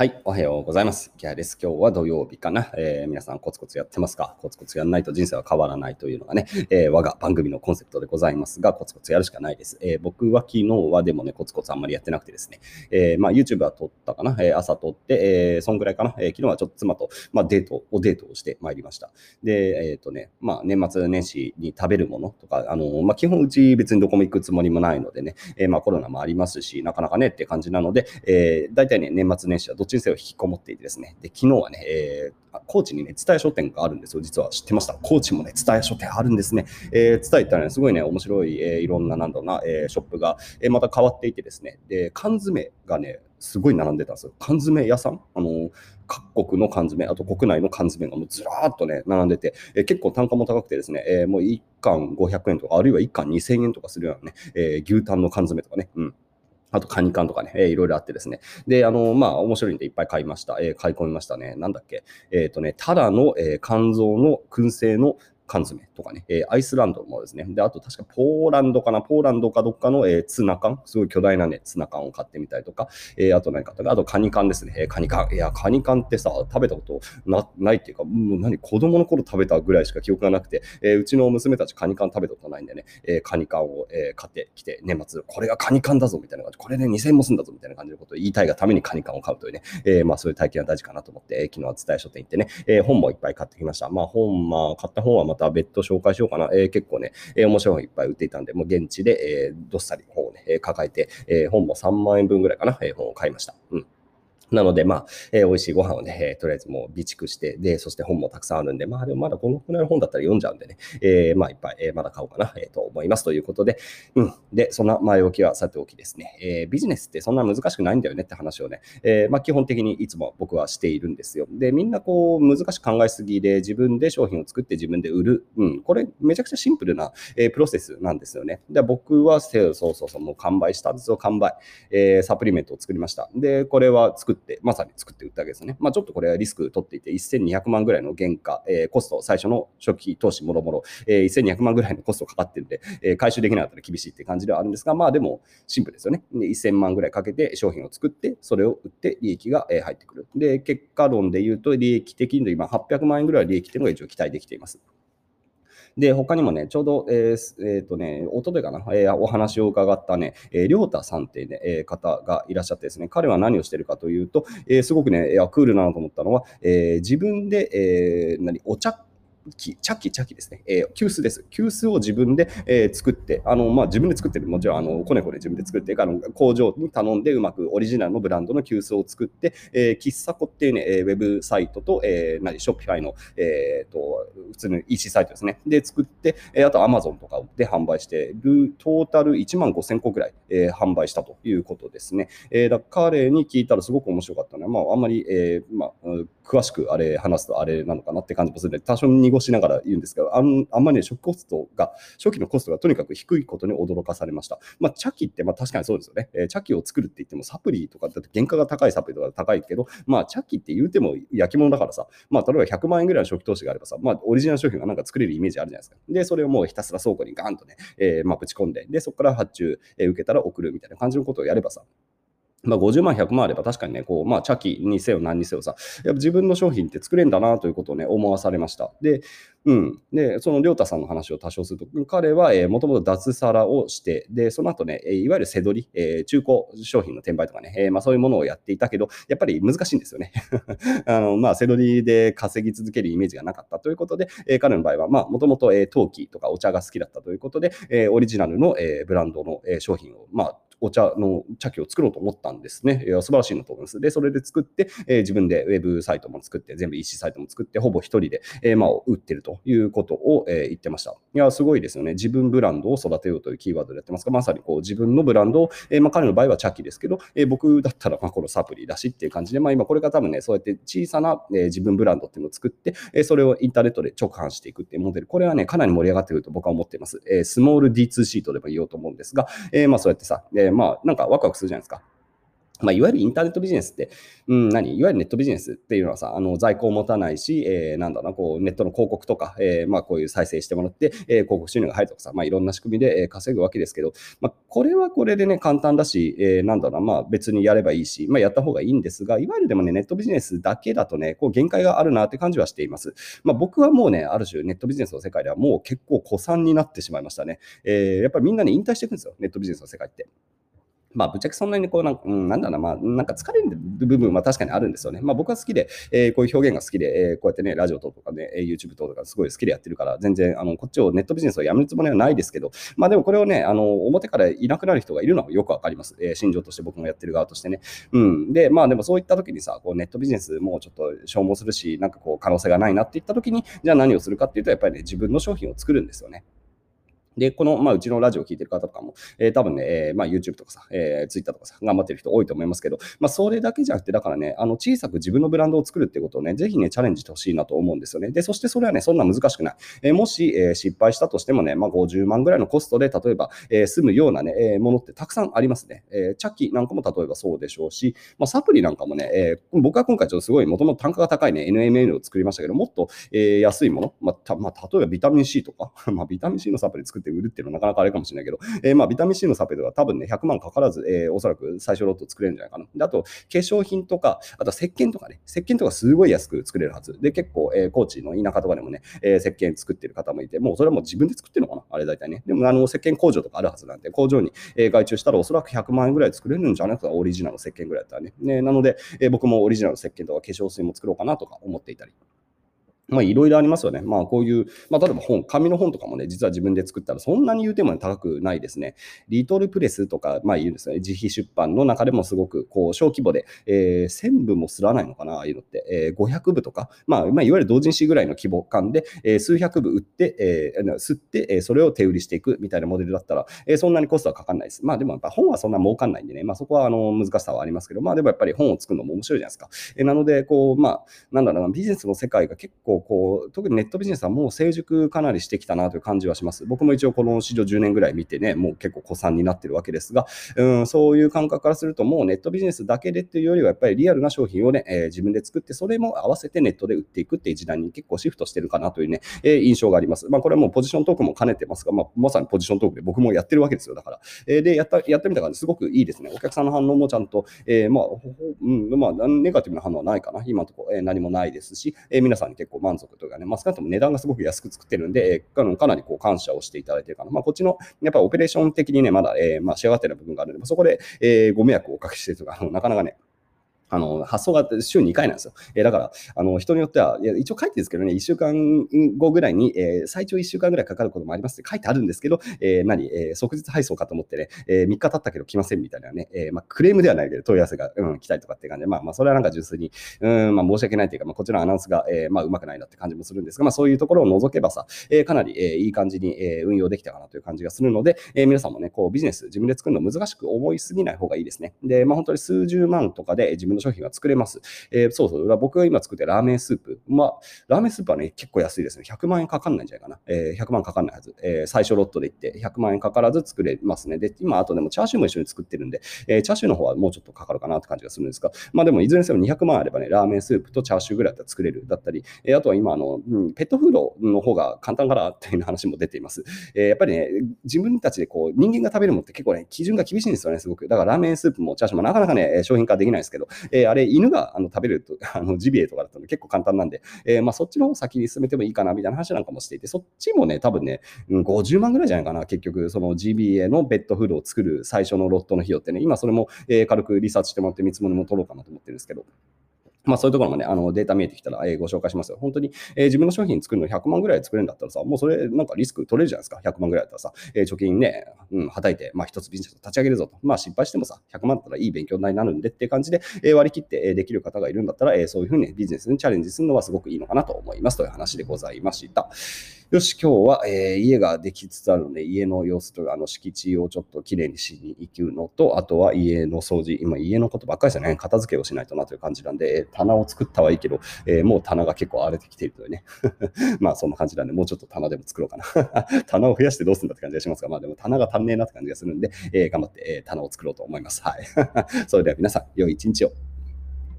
はい、おはようございます。キャです。今日は土曜日かな。えー、皆さんコツコツやってますか？コツコツやらないと人生は変わらないというのがね、えー、我が番組のコンセプトでございますが、コツコツやるしかないです。えー、僕は昨日はでもね、コツコツあんまりやってなくてですね、えまあ、YouTube は撮ったかな、え朝撮って、えそんぐらいかな、え昨日はちょっと妻と、まあ、デートをデートをしてまいりました。で、えっ、とね、まあ、年末年始に食べるものとか、あのまあ、基本うち別にどこも行くつもりもないのでね、えまあ、コロナもありますし、なかなかねって感じなので、えー、大体ね、年末年始はどっちにせよ引きこもっていてですね、で昨日はね、えー、高知にね、蔦屋書店があるんですよ。実は知ってました。高知もね、蔦屋書店あるんですね。えー、蔦屋行ったらね、すごいね、面白い、えー、いろんな、なんだろうな、えー、ショップが、えー、また変わっていてですね、で、缶詰がね、すごい並んでたんですよ。缶詰屋さん？あの、各国の缶詰、あと国内の缶詰がもうずらーっとね、並んでて、え、結構単価も高くてですね、え、もう1貫500円とか、あるいは1貫2000円とかするようなね、え、牛タンの缶詰とかね、うん。あと、カニ缶とかね、えー、いろいろあってですね。で、あの、まあ、面白いんでいっぱい買いました。えー、買い込みましたね。なんだっけ。えっ、ー、とね、ただの、えー、肝臓の燻製の缶詰とかね、えー、アイスランドもですね、で、あと確かポーランドかな、ポーランドかどっかの、えー、ツナ缶、すごい巨大なね、ツナ缶を買ってみたりとか、えー、あと何かあとカニ缶ですね、えー、カニ缶。いや、カニ缶ってさ、食べたことなないっていうか、もう何、子供の頃食べたぐらいしか記憶がなくて、えー、うちの娘たちカニ缶食べたことないんでね、えー、カニ缶を、えー、買ってきて、年末、これがカニ缶だぞみたいな感じ、これで2000円もすんだぞみたいな感じのことを言いたいがためにカニ缶を買うというね、えー、まあそういう体験は大事かなと思って、えー、昨日は伝え書店行ってね、えー、本もいっぱい買ってきました。まあ本、まあ買った本はまた別途紹介しようかな。えー、結構ね、えー、面白い本いっぱい売っていたんで、もう現地で、えー、どっさり本をね、え抱えて、えー、本も3万円分ぐらいかな、えー、本を買いました。うん。なので、まあ、えー、美味しいご飯をね、えー、とりあえずもう備蓄して、で、そして本もたくさんあるんで、まあ、でもまだこのくらいの本だったら読んじゃうんでね、えー、まあ、いっぱい、えー、まだ買おうかな、えー、と思いますということで、うん。で、そんな前置きはさておきですね、えー、ビジネスってそんな難しくないんだよねって話をね、えー、まあ、基本的にいつも僕はしているんですよ。で、みんなこう、難しく考えすぎで、自分で商品を作って自分で売る。うん。これ、めちゃくちゃシンプルな、えー、プロセスなんですよね。で、僕は、そうそうそう、もう完売したんですよ、完売。えー、サプリメントを作りました。で、これは作って、まさに作って売ったわけですね。まあ、ちょっとこれはリスク取っていて、1200万ぐらいの原価、えー、コスト、最初の初期投資もろもろ、え、1200万ぐらいのコストかかってるんで、えー、回収できなかったら厳しいって感じではあるんですが、まあでもシンプルですよね。で1000万ぐらいかけて商品を作って、それを売って利益が入ってくる。で、結果論で言うと、利益的に今800万円ぐらい利益というのが一応期待できています。で、他にもね、ちょうど、えーえー、とね、おとといかな、えー、お話を伺ったね、えー、りょうたさんっていうね、えー、方がいらっしゃってですね、彼は何をしてるかというと、えー、すごくね、クールなのと思ったのは、えー、自分で、えー、何、お茶器、茶器、茶器ですね。えー、急須です。急須を自分で、えー、作って、あの、まあ、自分で作ってる。もちろん、あの、コネコネ自分で作って、あの、工場に頼んでうまくオリジナルのブランドの急須を作って、えー、喫茶子っていうね、ウェブサイトと、えー、何、ショッピファイの、えー、と、普通の EC サイトですね。で、作って、えー、あと Amazon とかで販売してる、トータル1万5000個ぐらい、えー、販売したということですね。えー、だ彼に聞いたらすごく面白かったのね。まあ、あんまり、えー、まあ、詳しくあれ話すとあれなのかなって感じもするので、多少濁しながら言うんですが、あんあんまりね、初期コストが、初期のコストがとにかく低いことに驚かされました。まあ、茶器って、まあ確かにそうですよね。えー、茶器を作るって言っても、サプリとか、だって原価が高いサプリとか高いけど、まあ茶器って言うても焼き物だからさ、まあ例えば100万円ぐらいの初期投資があればさ、まあオリジナル商品がなんか作れるイメージあるじゃないですか。で、それをもうひたすら倉庫にガンとね、えー、まあぶち込んで、で、そこから発注、えー、受けたら送るみたいな感じのことをやればさ、まあ、50万、100万あれば確かにね、こう、まあ、茶器にせよ何にせよさ、やっぱ自分の商品って作れんだなということをね、思わされました。で、うん。で、そのりょうたさんの話を多少すると、彼は、えー、もともと脱サラをして、で、その後ね、いわゆる背取り、えー、中古商品の転売とかね、えー、まあそういうものをやっていたけど、やっぱり難しいんですよね。あの、まあ、背取りで稼ぎ続けるイメージがなかったということで、えー、彼の場合は、まあ、もともと、え、陶器とかお茶が好きだったということで、えー、オリジナルの、えー、ブランドの、えー、商品を、まあ、お茶の茶器を作ろうと思ったんですね。いや素晴らしいなと思います。で、それで作って、えー、自分でウェブサイトも作って、全部 EC サイトも作って、ほぼ一人で、えー、まあ、売ってるということを、えー、言ってました。いや、すごいですよね。自分ブランドを育てようというキーワードでやってますが、まさにこう自分のブランドを、えー、まあ、彼の場合は茶器ですけど、えー、僕だったら、まあ、このサプリだしっていう感じで、まあ、今これが多分ね、そうやって小さな、えー、自分ブランドっていうのを作って、えー、それをインターネットで直販していくっていうモデル、これはね、かなり盛り上がってくると僕は思っています。えー、スモール D2 シートでも言おうと思うんですが、えー、まあそうやってさ、えー、まあなんかワクワクするじゃないですか。まあ、いわゆるインターネットビジネスって、うん、何？いわゆるネットビジネスっていうのはさ、あの在庫を持たないし、えー、なんだな、こうネットの広告とか、えー、まあ、こういう再生してもらって、えー、広告収入が入るとかさ、まあ、いろんな仕組みで、え、稼ぐわけですけど、まあ、これはこれでね、簡単だし、えー、なんだな、まあ、別にやればいいし、まあ、やった方がいいんですが、いわゆるでもね、ネットビジネスだけだとね、こう限界があるなって感じはしています。まあ、僕はもうね、ある種ネットビジネスの世界ではもう結構古参になってしまいましたね。えー、やっぱりみんなね、引退していくんですよ、ネットビジネスの世界って。まあ、ぶっちゃけそんなにこうなん、うん、なんだろうな、まあ、なんか疲れる部分は確かにあるんですよね。まあ、僕は好きで、えー、こういう表現が好きで、えー、こうやってね、ラジオ等とかね、YouTube とかすごい好きでやってるから、全然、あの、こっちをネットビジネスをやめるつもりはないですけど、まあ、でもこれをね、あの、表からいなくなる人がいるのはよくわかります。えー、心情として僕もやってる側としてね。うん。で、まあ、でもそういった時にさ、こうネットビジネスもうちょっと消耗するし、なんかこう、可能性がないなって言った時に、じゃあ何をするかっていうと、やっぱりね、自分の商品を作るんですよね。で、この、まあ、うちのラジオを聞いてる方とかも、えー、多分ね、えー、まあ、YouTube とかさ、えー、Twitter とかさ、頑張ってる人多いと思いますけど、まあ、それだけじゃなくて、だからね、あの、小さく自分のブランドを作るってことをね、ぜひね、チャレンジしてほしいなと思うんですよね。で、そしてそれはね、そんな難しくない。えー、もし、えー、失敗したとしてもね、まあ、50万ぐらいのコストで、例えば、えー、済むようなね、えー、ものってたくさんありますね。えー、チャッキなんかも例えばそうでしょうし、まあ、サプリなんかもね、えー、僕は今回ちょっとすごい、もともと単価が高いね、NMN を作りましたけど、もっと、えー、安いもの、まあ、たまあ、例えばビタミン C とか、まあ、ビタミン C のサプリ作って売るっていうのはなかなかあれかもしれないけど、えー、まあビタミン C のサプリは多分ね、100万かからず、えー、おそらく最初ロット作れるんじゃないかな。であと、化粧品とか、あと石鹸とかね、石鹸とかすごい安く作れるはず。で、結構、えー、高知の田舎とかでもね、えー、石鹸作ってる方もいて、もうそれはもう自分で作ってるのかなあれ大体ね。でも、あの、石鹸工場とかあるはずなんで、工場に、えー、外注したらおそらく100万円ぐらい作れるんじゃないかオリジナルの石鹸ぐらいだったらね。ねなので、えー、僕もオリジナルの石鹸とか化粧水も作ろうかなとか思っていたり。まあ、いろいろありますよね。まあ、こういう、まあ、例えば本、紙の本とかもね、実は自分で作ったらそんなに言うても、高くないですね。リトルプレスとか、まあ、言うんですね。自費出版の中でもすごく、こう、小規模で、えー、1000部もすらないのかな、ああいうのって、えー、500部とか、まあ、まあ、いわゆる同人誌ぐらいの規模感で、えー、数百部売って、えー、吸って、えー、それを手売りしていくみたいなモデルだったら、えー、そんなにコストはかかんないです。まあ、でもやっぱ本はそんな儲かんないんでね、まあ、そこは、あの、難しさはありますけど、まあ、でもやっぱり本を作るのも面白いじゃないですか。えー、なので、こう、まあ、なんだろうな、ビジネスの世界が結構、こう、特にネットビジネスはもう成熟かなりしてきたなという感じはします。僕も一応この市場10年ぐらい見てね、もう結構古参になってるわけですが、うん、そういう感覚からするともうネットビジネスだけでっていうよりはやっぱりリアルな商品をね、えー、自分で作ってそれも合わせてネットで売っていくっていう時代に結構シフトしてるかなというね、えー、印象があります。まあこれはもうポジショントークも兼ねてますが、まあ、まさにポジショントークで僕もやってるわけですよ。だから。えー、で、やった、やってみたからすごくいいですね。お客さんの反応もちゃんと、えー、まあ、うん、まあ、ネガティブな反応はないかな。今のところ、えー、何もないですし、えー、皆さんに結構満足というかね、まあ、少なくとも値段がすごく安く作ってるんで、えー、かなりこう感謝をしていただいてるかな。まあ、こっちの、やっぱオペレーション的にね、まだ、えー、まあ、仕上がってる部分があるので、そこで、えー、ご迷惑をおかけしてるとか、あのなかなかね、あの、発送が週2回なんですよ。えー、だから、あの、人によっては、いや、一応書いてるんですけどね、1週間後ぐらいに、えー、最長1週間ぐらいかかることもありますって書いてあるんですけど、えー、何、えー、即日配送かと思ってね、えー、3日経ったけど来ませんみたいなね、えー、まあ、クレームではないけど、問い合わせが、うん、来たりとかって感じで、まあ、まあ、それはなんか純粋に、うん、まあ、申し訳ないというか、まあ、こちらのアナウンスが、えー、まあ、うまくないなって感じもするんですが、まあ、そういうところを除けばさ、えー、かなり、えー、いい感じに、えー、運用できたかなという感じがするので、えー、皆さんもね、こう、ビジネス自分で作るの難しく思いすぎない方がいいですね。で、まあ、本当に数十万とかで自分の商品が作れます。。えー、そうそう、僕が今作ってラーメンスープ。まあ、ラーメンスープはね、結構安いですね。100万円かかんないんじゃないかな。えー、100万かかんないはず。えー、最初ロットでいって100万円かからず作れますね。で、今、あとでもチャーシューも一緒に作ってるんで、えー、チャーシューの方はもうちょっとかかるかなって感じがするんですが、まあでも、いずれにせよ200万あればね、ラーメンスープとチャーシューぐらいだったら作れるだったり、えー、あとは今、あの、うん、ペットフードの方が簡単かなっていう話も出ています。えー、やっぱりね、自分たちでこう、人間が食べるものって結構ね、基準が厳しいんですよね、すごく。だからラーメンスープもチャーシューもなかなかね、商品化できないですけど、えー、あれ、犬があの食べると、あのジビエとかだったの結構簡単なんで、えー、まあ、そっちの方先に進めてもいいかなみたいな話なんかもしていて、そっちもね、多分ね、うん50万ぐらいじゃないかな、結局、その GBA のベッドフードを作る最初のロットの費用ってね、今それも、え軽くリサーチしてもらって見積もりも取ろうかなと思ってるんですけど。まあそういうところもね、あのデータ見えてきたら、えー、ご紹介しますよ。本当に、えー、自分の商品作るの100万ぐらい作れるんだったらさ、もうそれなんかリスク取れるじゃないですか。100万ぐらいだったらさ、えー、貯金ね、うん、はたいて、まあ一つビジネスを立ち上げるぞと。まあ失敗してもさ、100万だったらいい勉強になるんでっていう感じで、えー、割り切って、えできる方がいるんだったら、えー、そういうふうに、ビジネスにチャレンジするのはすごくいいのかなと思いますという話でございました。よし、今日は、えー、家ができつつあるので、家の様子とか、あの敷地をちょっときれいにしに行くのと、あとは家の掃除、今家のことばっかりですよね、片付けをしないとなという感じなんで、棚を作ったはいいけど、えー、もう棚が結構荒れてきているというね。まあそんな感じなんで、もうちょっと棚でも作ろうかな。棚を増やしてどうするんだって感じがしますが、まあでも棚が足んねえなって感じがするんで、えー、頑張って、えー、棚を作ろうと思います。はい。それでは皆さん、良い一日を。